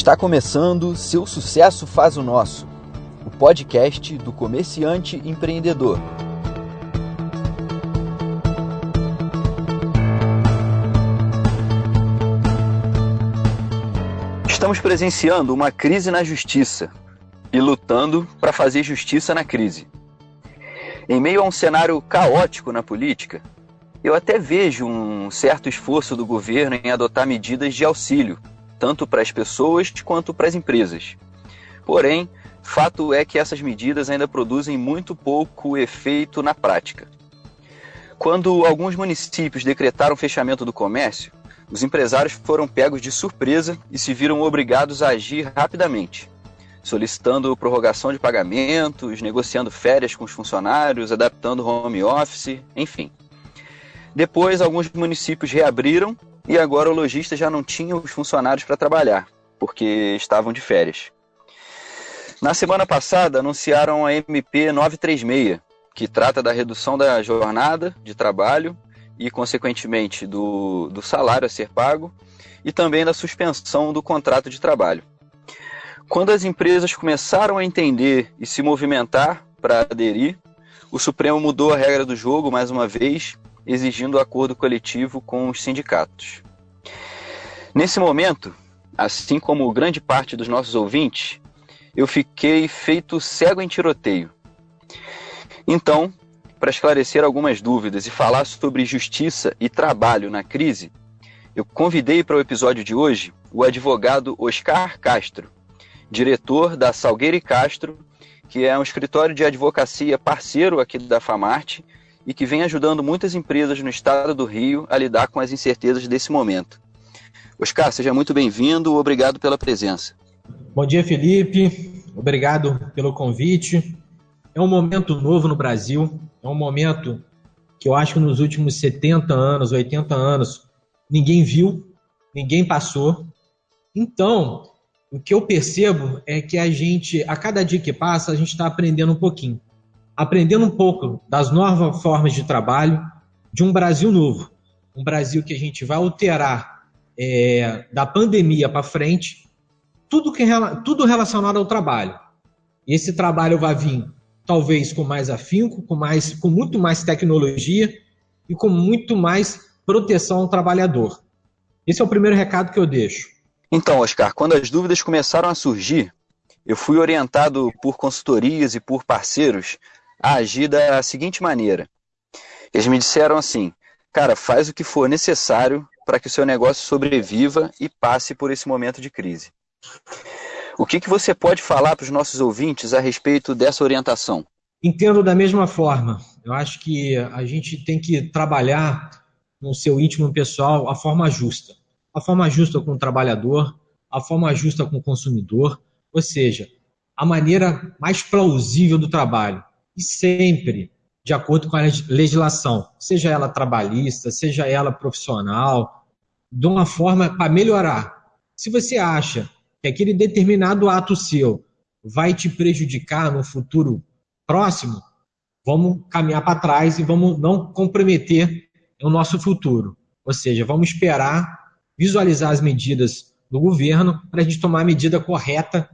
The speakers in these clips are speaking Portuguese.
Está começando Seu Sucesso Faz o Nosso, o podcast do comerciante empreendedor. Estamos presenciando uma crise na justiça e lutando para fazer justiça na crise. Em meio a um cenário caótico na política, eu até vejo um certo esforço do governo em adotar medidas de auxílio tanto para as pessoas quanto para as empresas. Porém, fato é que essas medidas ainda produzem muito pouco efeito na prática. Quando alguns municípios decretaram fechamento do comércio, os empresários foram pegos de surpresa e se viram obrigados a agir rapidamente, solicitando prorrogação de pagamentos, negociando férias com os funcionários, adaptando home office, enfim. Depois, alguns municípios reabriram e agora o lojista já não tinha os funcionários para trabalhar, porque estavam de férias. Na semana passada, anunciaram a MP 936, que trata da redução da jornada de trabalho e, consequentemente, do, do salário a ser pago e também da suspensão do contrato de trabalho. Quando as empresas começaram a entender e se movimentar para aderir, o Supremo mudou a regra do jogo mais uma vez exigindo acordo coletivo com os sindicatos. Nesse momento, assim como grande parte dos nossos ouvintes, eu fiquei feito cego em tiroteio. Então, para esclarecer algumas dúvidas e falar sobre justiça e trabalho na crise, eu convidei para o episódio de hoje o advogado Oscar Castro, diretor da Salgueiro e Castro, que é um escritório de advocacia parceiro aqui da Famarte e que vem ajudando muitas empresas no estado do Rio a lidar com as incertezas desse momento. Oscar, seja muito bem-vindo, obrigado pela presença. Bom dia, Felipe, obrigado pelo convite. É um momento novo no Brasil, é um momento que eu acho que nos últimos 70 anos, 80 anos, ninguém viu, ninguém passou. Então, o que eu percebo é que a gente, a cada dia que passa, a gente está aprendendo um pouquinho aprendendo um pouco das novas formas de trabalho, de um Brasil novo. Um Brasil que a gente vai alterar é, da pandemia para frente, tudo, que, tudo relacionado ao trabalho. E esse trabalho vai vir, talvez, com mais afinco, com, mais, com muito mais tecnologia e com muito mais proteção ao trabalhador. Esse é o primeiro recado que eu deixo. Então, Oscar, quando as dúvidas começaram a surgir, eu fui orientado por consultorias e por parceiros a agir da seguinte maneira. Eles me disseram assim: cara, faz o que for necessário para que o seu negócio sobreviva e passe por esse momento de crise. O que, que você pode falar para os nossos ouvintes a respeito dessa orientação? Entendo da mesma forma. Eu acho que a gente tem que trabalhar no seu íntimo pessoal a forma justa. A forma justa com o trabalhador, a forma justa com o consumidor, ou seja, a maneira mais plausível do trabalho e sempre de acordo com a legislação, seja ela trabalhista, seja ela profissional, de uma forma para melhorar. Se você acha que aquele determinado ato seu vai te prejudicar no futuro próximo, vamos caminhar para trás e vamos não comprometer o nosso futuro. Ou seja, vamos esperar visualizar as medidas do governo para a gente tomar a medida correta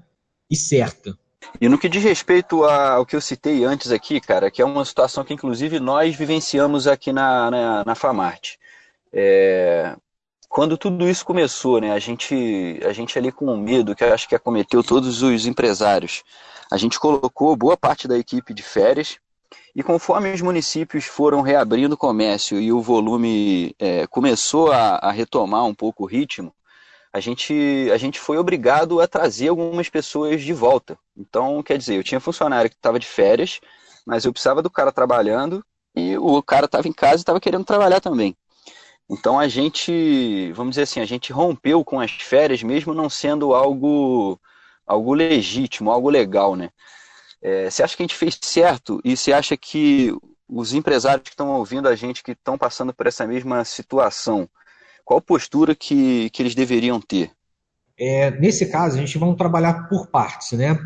e certa. E no que diz respeito ao que eu citei antes aqui, cara, que é uma situação que inclusive nós vivenciamos aqui na, na, na Famarte. É, quando tudo isso começou, né, a gente, a gente ali com medo, que eu acho que acometeu todos os empresários, a gente colocou boa parte da equipe de férias e conforme os municípios foram reabrindo o comércio e o volume é, começou a, a retomar um pouco o ritmo, a gente, a gente foi obrigado a trazer algumas pessoas de volta. Então, quer dizer, eu tinha funcionário que estava de férias, mas eu precisava do cara trabalhando e o cara estava em casa e estava querendo trabalhar também. Então a gente, vamos dizer assim, a gente rompeu com as férias, mesmo não sendo algo, algo legítimo, algo legal, né? É, você acha que a gente fez certo e você acha que os empresários que estão ouvindo a gente, que estão passando por essa mesma situação, qual postura que, que eles deveriam ter? É, nesse caso, a gente vai trabalhar por partes, né? O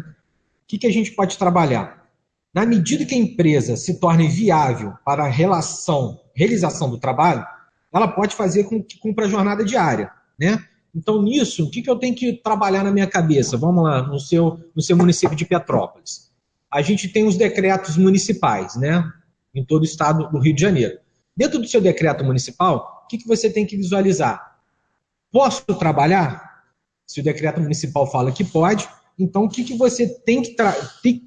que, que a gente pode trabalhar? Na medida que a empresa se torne viável para a relação, realização do trabalho, ela pode fazer com que cumpra a jornada diária, né? Então, nisso, o que, que eu tenho que trabalhar na minha cabeça? Vamos lá, no seu, no seu município de Petrópolis. A gente tem os decretos municipais, né? Em todo o estado do Rio de Janeiro. Dentro do seu decreto municipal, que, que você tem que visualizar? Posso trabalhar? Se o decreto municipal fala que pode, então o que, que você tem que,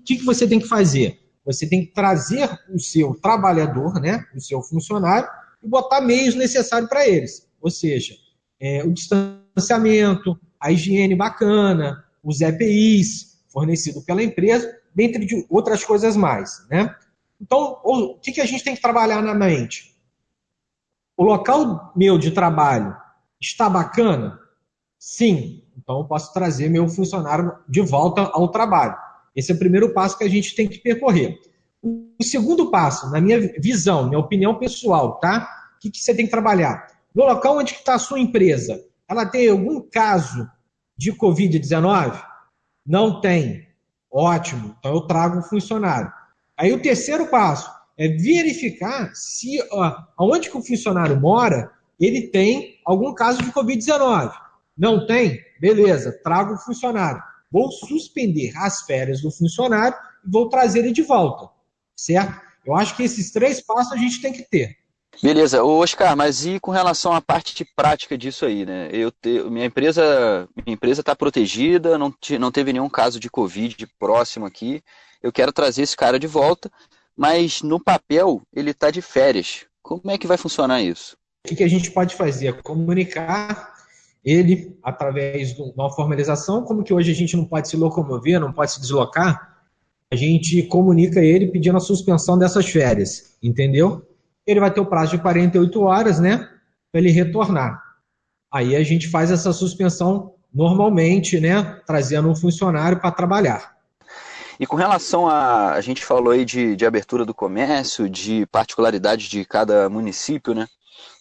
que, que você tem que fazer? Você tem que trazer o seu trabalhador, né, o seu funcionário, e botar meios necessários para eles. Ou seja, é, o distanciamento, a higiene bacana, os EPIs fornecidos pela empresa, dentre de outras coisas mais. Né? Então, o que, que a gente tem que trabalhar na mente? O local meu de trabalho está bacana? Sim. Então, eu posso trazer meu funcionário de volta ao trabalho. Esse é o primeiro passo que a gente tem que percorrer. O segundo passo, na minha visão, minha opinião pessoal, tá? O que, que você tem que trabalhar? No local onde está a sua empresa, ela tem algum caso de Covid-19? Não tem. Ótimo. Então eu trago um funcionário. Aí o terceiro passo é verificar se ó, onde que o funcionário mora, ele tem algum caso de Covid-19. Não tem? Beleza, trago o funcionário. Vou suspender as férias do funcionário e vou trazer ele de volta. Certo? Eu acho que esses três passos a gente tem que ter. Beleza, Ô, Oscar, mas e com relação à parte prática disso aí, né? Eu te, minha empresa minha empresa está protegida, não, te, não teve nenhum caso de Covid próximo aqui. Eu quero trazer esse cara de volta, mas no papel ele está de férias. Como é que vai funcionar isso? O que, a gente pode fazer? Comunicar ele através de uma formalização, como que hoje a gente não pode se locomover, não pode se deslocar, a gente comunica ele pedindo a suspensão dessas férias, entendeu? Ele vai ter o prazo de 48 horas, né, para ele retornar. Aí a gente faz essa suspensão normalmente, né, trazendo um funcionário para trabalhar. E com relação a. A gente falou aí de, de abertura do comércio, de particularidades de cada município, né?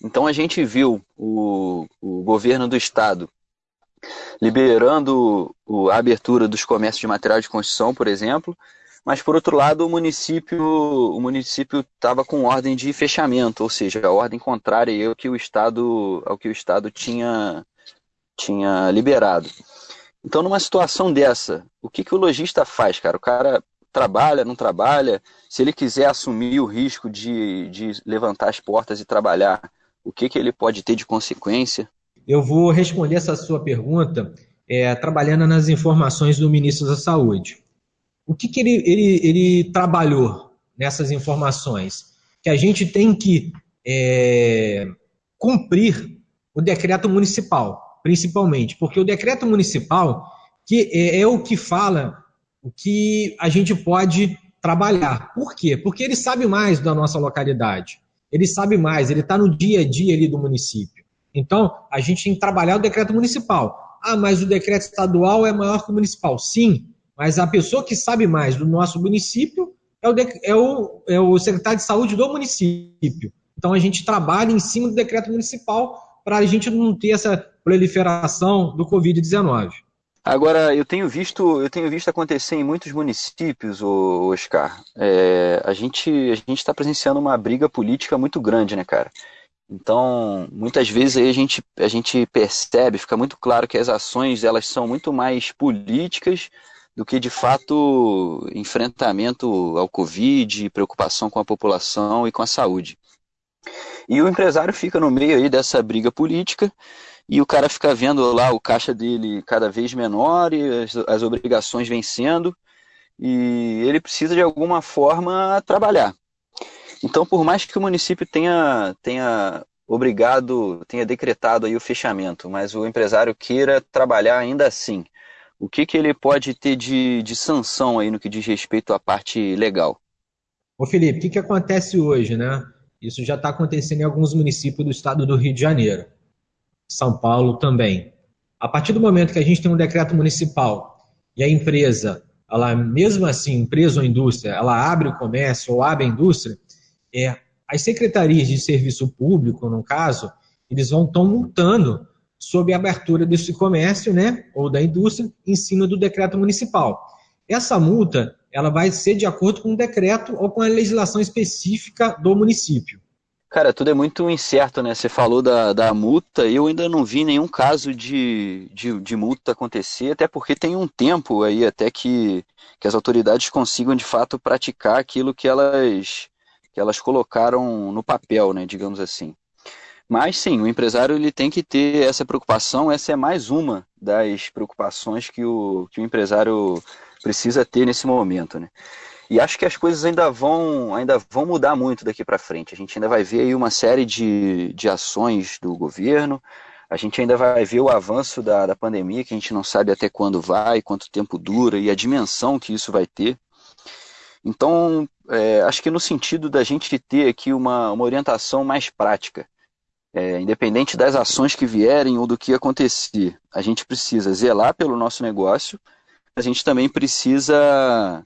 Então a gente viu o, o governo do estado liberando a abertura dos comércios de material de construção, por exemplo, mas por outro lado o município o município estava com ordem de fechamento, ou seja, a ordem contrária ao que o estado ao que o estado tinha tinha liberado. Então numa situação dessa, o que, que o lojista faz, cara? O cara trabalha, não trabalha? Se ele quiser assumir o risco de, de levantar as portas e trabalhar, o que, que ele pode ter de consequência? Eu vou responder essa sua pergunta é, trabalhando nas informações do ministro da Saúde. O que, que ele, ele, ele trabalhou nessas informações? Que a gente tem que é, cumprir o decreto municipal, principalmente, porque o decreto municipal que é, é o que fala o que a gente pode trabalhar. Por quê? Porque ele sabe mais da nossa localidade ele sabe mais, ele está no dia a dia ali do município. Então, a gente tem que trabalhar o decreto municipal. Ah, mas o decreto estadual é maior que o municipal. Sim, mas a pessoa que sabe mais do nosso município é o, é o, é o secretário de saúde do município. Então, a gente trabalha em cima do decreto municipal para a gente não ter essa proliferação do Covid-19. Agora, eu tenho visto, eu tenho visto acontecer em muitos municípios, Oscar. É, a gente a gente está presenciando uma briga política muito grande, né, cara? Então, muitas vezes aí a gente, a gente percebe, fica muito claro que as ações elas são muito mais políticas do que de fato enfrentamento ao Covid, preocupação com a população e com a saúde. E o empresário fica no meio aí dessa briga política e o cara fica vendo lá o caixa dele cada vez menor e as, as obrigações vencendo e ele precisa de alguma forma trabalhar. Então, por mais que o município tenha, tenha obrigado, tenha decretado aí o fechamento, mas o empresário queira trabalhar ainda assim, o que, que ele pode ter de, de sanção aí no que diz respeito à parte legal? Ô Felipe, o que, que acontece hoje, né? Isso já está acontecendo em alguns municípios do estado do Rio de Janeiro. São Paulo também. A partir do momento que a gente tem um decreto municipal e a empresa, ela mesmo assim, empresa ou indústria, ela abre o comércio ou abre a indústria, é, as secretarias de serviço público, no caso, eles vão estão multando sob a abertura desse comércio, né, ou da indústria, em cima do decreto municipal. Essa multa, ela vai ser de acordo com o decreto ou com a legislação específica do município. Cara, tudo é muito incerto, né? Você falou da, da multa, eu ainda não vi nenhum caso de, de, de, multa acontecer, até porque tem um tempo aí até que, que as autoridades consigam de fato praticar aquilo que elas, que elas colocaram no papel, né? Digamos assim. Mas sim, o empresário ele tem que ter essa preocupação, essa é mais uma das preocupações que o, que o empresário precisa ter nesse momento, né? E acho que as coisas ainda vão, ainda vão mudar muito daqui para frente. A gente ainda vai ver aí uma série de, de ações do governo, a gente ainda vai ver o avanço da, da pandemia, que a gente não sabe até quando vai, quanto tempo dura e a dimensão que isso vai ter. Então, é, acho que no sentido da gente ter aqui uma, uma orientação mais prática, é, independente das ações que vierem ou do que acontecer, a gente precisa zelar pelo nosso negócio, a gente também precisa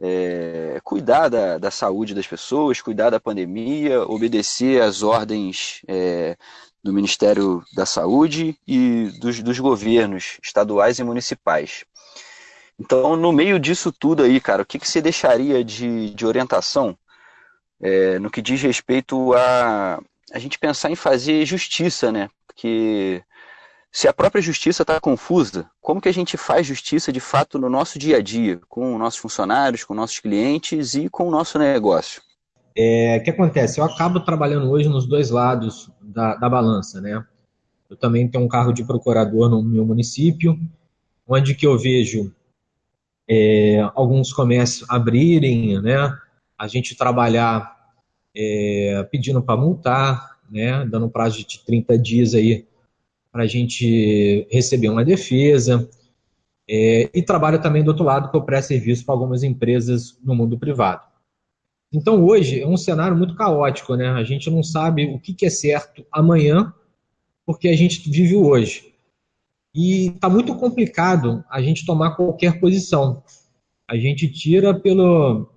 é, cuidar da, da, saúde das pessoas, cuidar da pandemia, obedecer às ordens é, do Ministério da Saúde e dos, dos, governos estaduais e municipais. Então, no meio disso tudo aí, cara, o que, que você deixaria de, de orientação é, no que diz respeito a a gente pensar em fazer justiça, né? Porque se a própria justiça está confusa, como que a gente faz justiça de fato no nosso dia a dia, com nossos funcionários, com nossos clientes e com o nosso negócio? É, o que acontece? Eu acabo trabalhando hoje nos dois lados da, da balança, né? Eu também tenho um cargo de procurador no meu município, onde que eu vejo é, alguns comércios abrirem, né? A gente trabalhar é, pedindo para multar, né? Dando prazo de 30 dias aí para a gente receber uma defesa. É, e trabalho também do outro lado, que eu presto serviço para algumas empresas no mundo privado. Então, hoje é um cenário muito caótico, né? A gente não sabe o que, que é certo amanhã, porque a gente vive hoje. E está muito complicado a gente tomar qualquer posição. A gente tira pelo,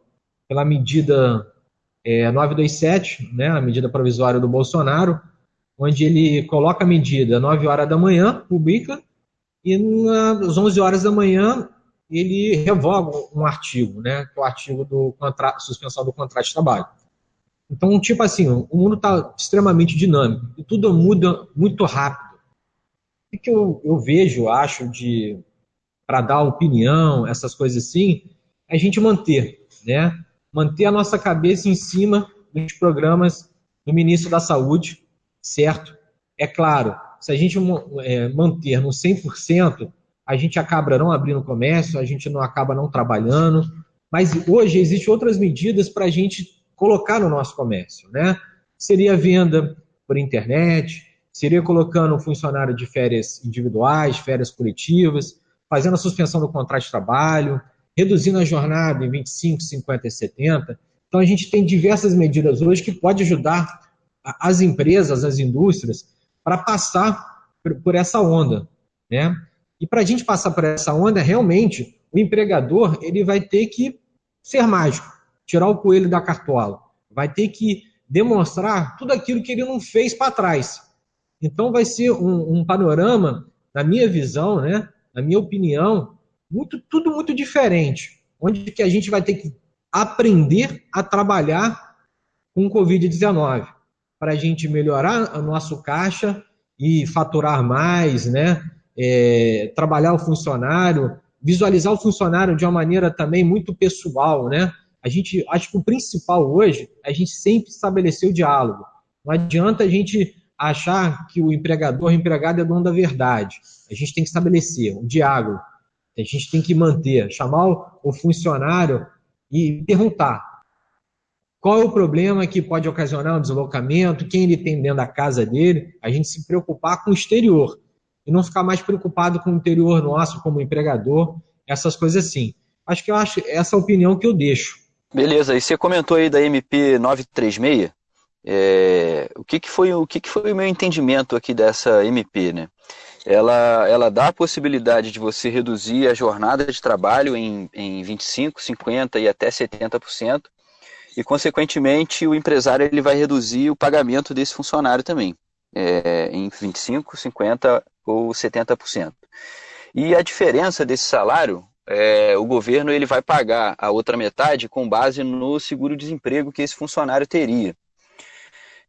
pela medida é, 927, né, a medida provisória do Bolsonaro, onde ele coloca a medida às 9 horas da manhã, publica, e às 11 horas da manhã ele revoga um artigo, né, que é o artigo do contrato, suspensão do contrato de trabalho. Então, tipo assim, o mundo está extremamente dinâmico e tudo muda muito rápido. O que eu, eu vejo, acho, de para dar opinião, essas coisas assim, é a gente manter, né? Manter a nossa cabeça em cima dos programas do ministro da Saúde, certo? É claro, se a gente é, manter no 100%, a gente acaba não abrindo comércio, a gente não acaba não trabalhando, mas hoje existem outras medidas para a gente colocar no nosso comércio, né? Seria venda por internet, seria colocando um funcionário de férias individuais, férias coletivas, fazendo a suspensão do contrato de trabalho, reduzindo a jornada em 25, 50 e 70. Então a gente tem diversas medidas hoje que pode ajudar as empresas, as indústrias, para passar por essa onda, né? E para a gente passar por essa onda, realmente, o empregador ele vai ter que ser mágico, tirar o coelho da cartola, vai ter que demonstrar tudo aquilo que ele não fez para trás. Então vai ser um, um, panorama, na minha visão, né, na minha opinião, muito, tudo muito diferente, onde que a gente vai ter que aprender a trabalhar com o Covid-19 para a gente melhorar o nosso caixa e faturar mais, né? É, trabalhar o funcionário, visualizar o funcionário de uma maneira também muito pessoal, né? A gente, acho que o principal hoje é a gente sempre estabelecer o diálogo. Não adianta a gente achar que o empregador, o empregado é dono da verdade. A gente tem que estabelecer o diálogo. A gente tem que manter, chamar o funcionário e perguntar qual é o problema que pode ocasionar um deslocamento? Quem ele tem dentro da casa dele? A gente se preocupar com o exterior e não ficar mais preocupado com o interior nosso como empregador, essas coisas assim. Acho que eu acho essa opinião que eu deixo. Beleza, e você comentou aí da MP 936. É, o que, que foi o que, que foi o meu entendimento aqui dessa MP, né? Ela, ela dá a possibilidade de você reduzir a jornada de trabalho em, em 25, 50 e até 70%, e, consequentemente, o empresário ele vai reduzir o pagamento desse funcionário também, é, em 25%, 50% ou 70%. E a diferença desse salário, é, o governo ele vai pagar a outra metade com base no seguro-desemprego que esse funcionário teria.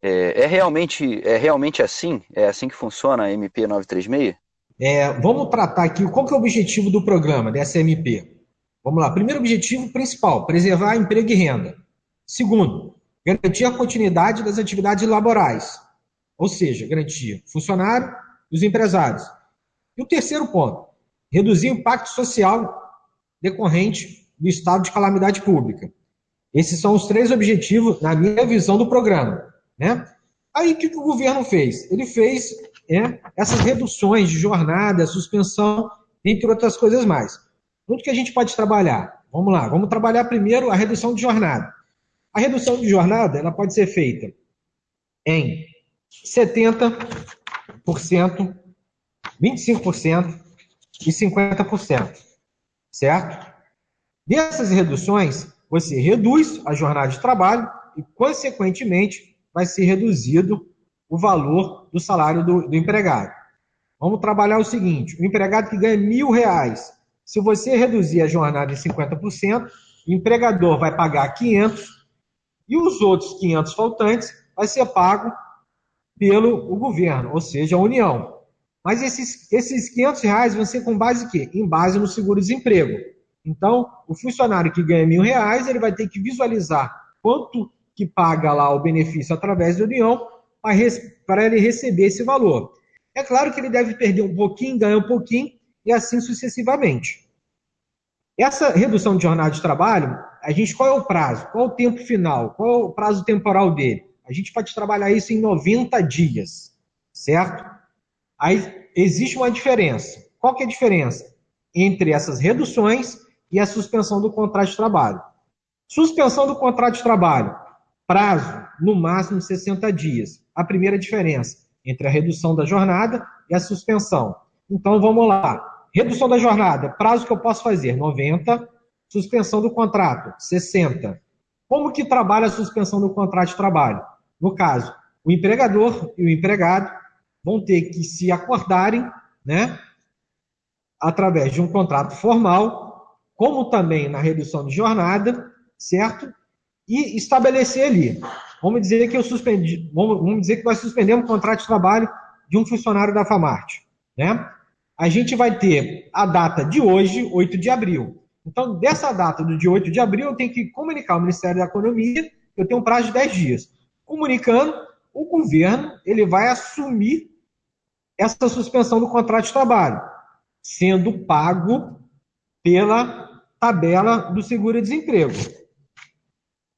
É, é, realmente, é realmente assim? É assim que funciona a MP 936? É, vamos tratar aqui qual que é o objetivo do programa, dessa MP. Vamos lá. Primeiro objetivo principal, preservar emprego e renda. Segundo, garantir a continuidade das atividades laborais. Ou seja, garantir funcionário e os empresários. E o terceiro ponto, reduzir o impacto social decorrente do estado de calamidade pública. Esses são os três objetivos, na minha visão, do programa. Né? Aí, o que, o governo fez? Ele fez é, essas reduções de jornada, suspensão, entre outras coisas mais. Onde que a gente pode trabalhar? Vamos lá, vamos trabalhar primeiro a redução de jornada. A redução de jornada ela pode ser feita em 70%, 25% e 50%, certo? Dessas reduções, você reduz a jornada de trabalho e, consequentemente, vai ser reduzido o valor do salário do, do empregado. Vamos trabalhar o seguinte: o empregado que ganha mil reais, se você reduzir a jornada em 50%, o empregador vai pagar 500 e os outros 500 faltantes vai ser pago pelo o governo, ou seja, a União. Mas esses, esses 500 reais vão ser com base em quê? Em base no seguro-desemprego. Então, o funcionário que ganha mil reais, ele vai ter que visualizar quanto que paga lá o benefício através da União para ele receber esse valor. É claro que ele deve perder um pouquinho, ganhar um pouquinho, e assim sucessivamente. Essa redução de jornada de trabalho, a gente qual é o prazo? Qual é o tempo final? Qual é o prazo temporal dele? A gente pode trabalhar isso em 90 dias, certo? Aí existe uma diferença. Qual que é a diferença entre essas reduções e a suspensão do contrato de trabalho? Suspensão do contrato de trabalho, prazo no máximo 60 dias. A primeira diferença entre a redução da jornada e a suspensão. Então vamos lá. Redução da jornada, prazo que eu posso fazer, 90. Suspensão do contrato, 60. Como que trabalha a suspensão do contrato de trabalho? No caso, o empregador e o empregado vão ter que se acordarem, né, através de um contrato formal, como também na redução de jornada, certo? E estabelecer ali. Vamos dizer que eu suspendi, vamos, dizer que nós suspendemos o contrato de trabalho de um funcionário da FAMART, né? A gente vai ter a data de hoje, 8 de abril. Então, dessa data do dia 8 de abril, eu tenho que comunicar ao Ministério da Economia, eu tenho um prazo de 10 dias. Comunicando, o governo ele vai assumir essa suspensão do contrato de trabalho, sendo pago pela tabela do seguro-desemprego.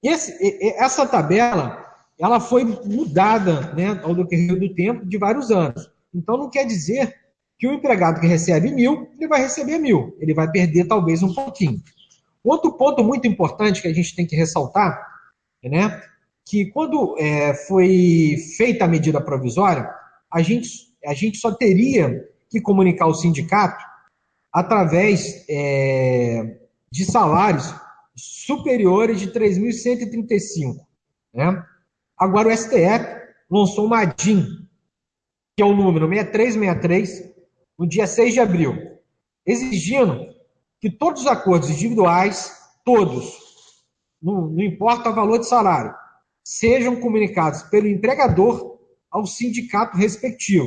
essa tabela ela foi mudada né, ao decorrer do tempo de vários anos. Então, não quer dizer que o empregado que recebe mil, ele vai receber mil, ele vai perder talvez um pouquinho. Outro ponto muito importante que a gente tem que ressaltar, né, que quando é, foi feita a medida provisória, a gente, a gente só teria que comunicar ao sindicato através é, de salários superiores de 3.135. Né? Agora o STF lançou uma ADIM, que é o número 6363, no dia 6 de abril, exigindo que todos os acordos individuais, todos, não, não importa o valor de salário, sejam comunicados pelo empregador ao sindicato respectivo,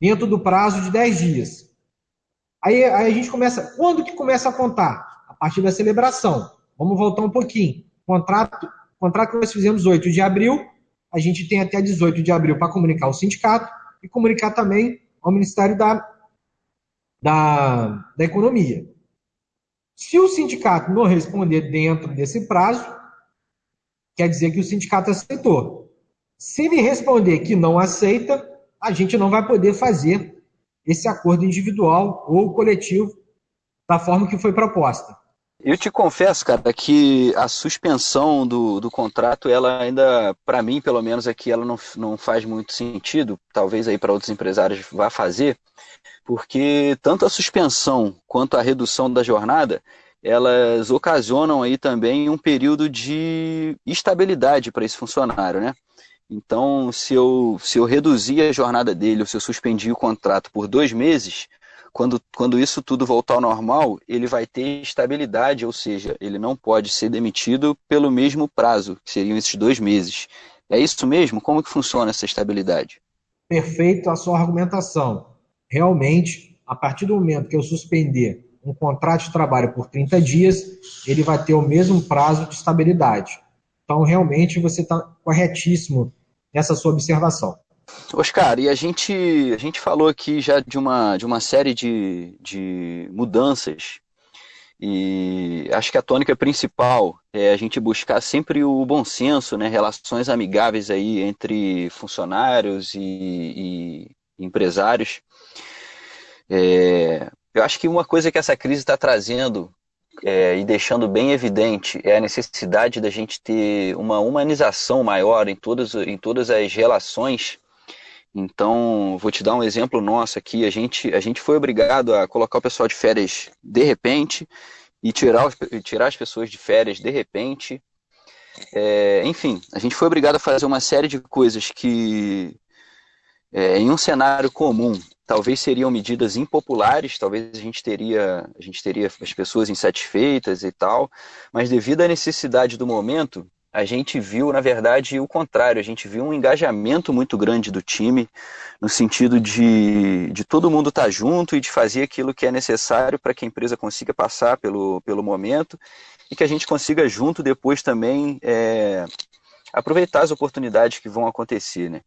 dentro do prazo de 10 dias. Aí, aí, a gente começa. Quando que começa a contar? A partir da celebração. Vamos voltar um pouquinho. Contrato, contrato que nós fizemos 8 de abril, a gente tem até 18 de abril para comunicar ao sindicato e comunicar também ao Ministério da da, da economia. Se o sindicato não responder dentro desse prazo, quer dizer que o sindicato aceitou. Se ele responder que não aceita, a gente não vai poder fazer esse acordo individual ou coletivo da forma que foi proposta. Eu te confesso, cara, que a suspensão do, do contrato, ela ainda, para mim, pelo menos aqui, ela não, não faz muito sentido. Talvez aí para outros empresários vá fazer, porque tanto a suspensão quanto a redução da jornada, elas ocasionam aí também um período de estabilidade para esse funcionário, né? Então, se eu, se eu reduzir a jornada dele, ou se eu suspendi o contrato por dois meses, quando, quando isso tudo voltar ao normal, ele vai ter estabilidade, ou seja, ele não pode ser demitido pelo mesmo prazo, que seriam esses dois meses. É isso mesmo? Como que funciona essa estabilidade? Perfeito a sua argumentação. Realmente, a partir do momento que eu suspender um contrato de trabalho por 30 dias, ele vai ter o mesmo prazo de estabilidade. Então, realmente, você está corretíssimo nessa sua observação. Oscar, e a gente, a gente falou aqui já de uma, de uma série de, de mudanças, e acho que a tônica principal é a gente buscar sempre o bom senso, né, relações amigáveis aí entre funcionários e, e empresários. É, eu acho que uma coisa que essa crise está trazendo é, e deixando bem evidente é a necessidade da gente ter uma humanização maior em todas, em todas as relações então, vou te dar um exemplo nosso aqui. A gente, a gente foi obrigado a colocar o pessoal de férias de repente e tirar, tirar as pessoas de férias de repente. É, enfim, a gente foi obrigado a fazer uma série de coisas que, é, em um cenário comum, talvez seriam medidas impopulares, talvez a gente teria, a gente teria as pessoas insatisfeitas e tal, mas devido à necessidade do momento, a gente viu, na verdade, o contrário. A gente viu um engajamento muito grande do time, no sentido de, de todo mundo estar tá junto e de fazer aquilo que é necessário para que a empresa consiga passar pelo, pelo momento e que a gente consiga junto depois também é, aproveitar as oportunidades que vão acontecer. Né?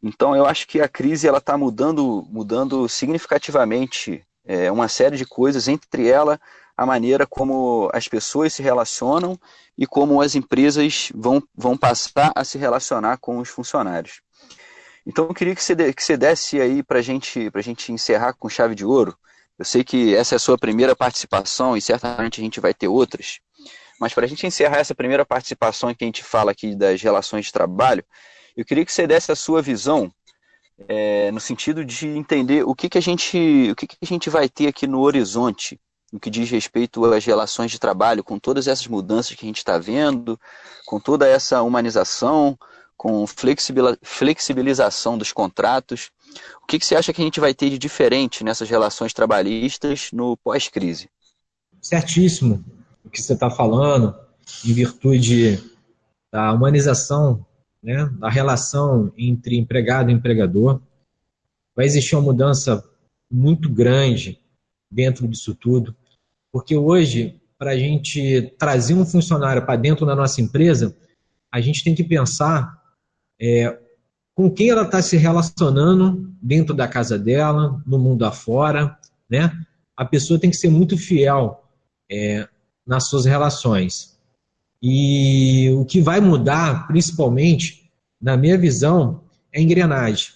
Então, eu acho que a crise ela está mudando, mudando significativamente é, uma série de coisas, entre ela a maneira como as pessoas se relacionam e como as empresas vão, vão passar a se relacionar com os funcionários. Então eu queria que você, que você desse aí para gente, a gente encerrar com chave de ouro. Eu sei que essa é a sua primeira participação e certamente a gente vai ter outras. Mas para a gente encerrar essa primeira participação em que a gente fala aqui das relações de trabalho, eu queria que você desse a sua visão é, no sentido de entender o que, que a gente o que, que a gente vai ter aqui no horizonte no que diz respeito às relações de trabalho, com todas essas mudanças que a gente está vendo, com toda essa humanização, com flexibilização dos contratos. O que, que você acha que a gente vai ter de diferente nessas relações trabalhistas no pós-crise? Certíssimo o que você está falando, em virtude da humanização né, da relação entre empregado e empregador. Vai existir uma mudança muito grande dentro disso tudo. Porque hoje, para a gente trazer um funcionário para dentro da nossa empresa, a gente tem que pensar é, com quem ela está se relacionando dentro da casa dela, no mundo afora, né? A pessoa tem que ser muito fiel é, nas suas relações. E o que vai mudar, principalmente, na minha visão, é engrenagem.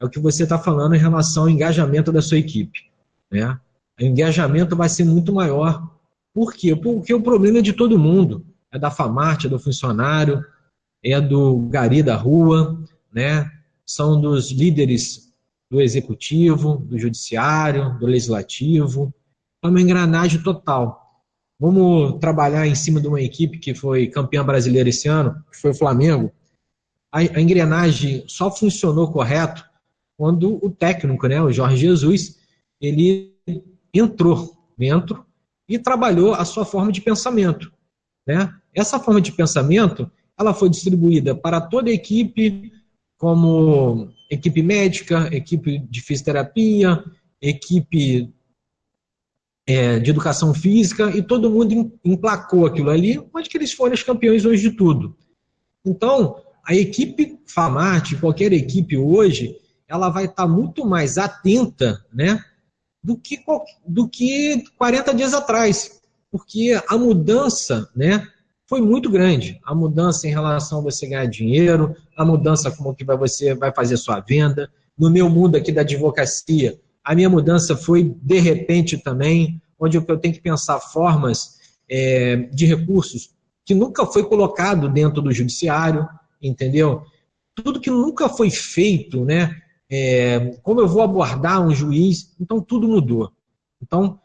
É o que você está falando em relação ao engajamento da sua equipe. Né? o engajamento vai ser muito maior. Por quê? Porque o problema é de todo mundo. É da Famarte, é do funcionário, é do gari da rua, né? são dos líderes do executivo, do judiciário, do legislativo. É uma engrenagem total. Vamos trabalhar em cima de uma equipe que foi campeã brasileira esse ano, que foi o Flamengo. A, a engrenagem só funcionou correto quando o técnico, né, o Jorge Jesus, ele entrou dentro e trabalhou a sua forma de pensamento. Né? Essa forma de pensamento ela foi distribuída para toda a equipe, como equipe médica, equipe de fisioterapia, equipe é, de educação física, e todo mundo emplacou aquilo ali, onde que eles foram os campeões hoje de tudo. Então, a equipe Famarte, qualquer equipe hoje, ela vai estar muito mais atenta né, do que, do que 40 dias atrás, porque a mudança né, foi muito grande. A mudança em relação a você ganhar dinheiro, a mudança como que você vai fazer sua venda. No meu mundo aqui da advocacia, a minha mudança foi de repente também, onde eu tenho que pensar formas é, de recursos que nunca foi colocado dentro do judiciário, entendeu? Tudo que nunca foi feito, né? é, como eu vou abordar um juiz. Então, tudo mudou. Então,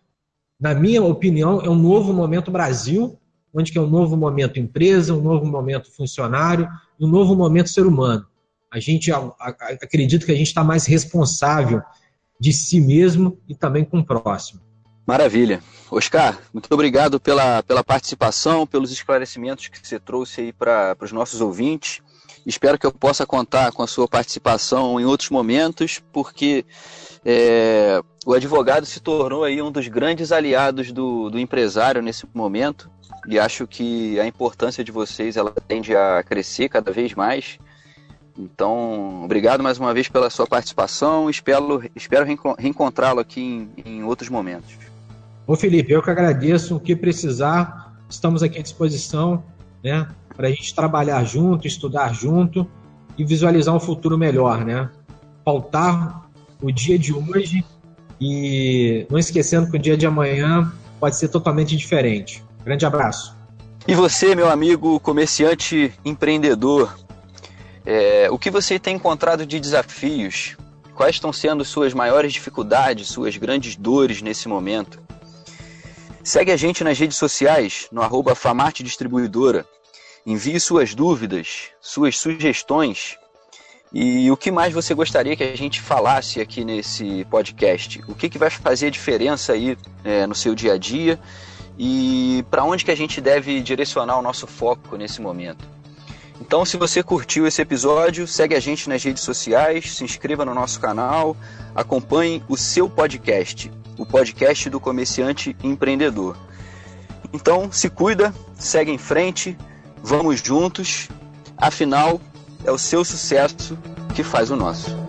na minha opinião, é um novo momento Brasil, onde que é um novo momento empresa, um novo momento funcionário, um novo momento ser humano. A gente acredita que a gente está mais responsável de si mesmo e também com o próximo. Maravilha. Oscar, muito obrigado pela, pela participação, pelos esclarecimentos que você trouxe aí para os nossos ouvintes. Espero que eu possa contar com a sua participação em outros momentos, porque é, o advogado se tornou aí um dos grandes aliados do, do empresário nesse momento e acho que a importância de vocês ela tende a crescer cada vez mais. Então, obrigado mais uma vez pela sua participação. Espero, espero reencontrá-lo aqui em, em outros momentos. Ô Felipe, eu que agradeço. O que precisar, estamos aqui à disposição, né? Para a gente trabalhar junto, estudar junto e visualizar um futuro melhor, né? Faltar o dia de hoje e não esquecendo que o dia de amanhã pode ser totalmente diferente. Grande abraço. E você, meu amigo comerciante empreendedor, é, o que você tem encontrado de desafios? Quais estão sendo suas maiores dificuldades, suas grandes dores nesse momento? Segue a gente nas redes sociais, no arroba Famarte Distribuidora. Envie suas dúvidas, suas sugestões e o que mais você gostaria que a gente falasse aqui nesse podcast? O que, que vai fazer diferença aí é, no seu dia a dia? E para onde que a gente deve direcionar o nosso foco nesse momento? Então, se você curtiu esse episódio, segue a gente nas redes sociais, se inscreva no nosso canal, acompanhe o seu podcast, o podcast do comerciante empreendedor. Então, se cuida, segue em frente, vamos juntos. Afinal, é o seu sucesso que faz o nosso.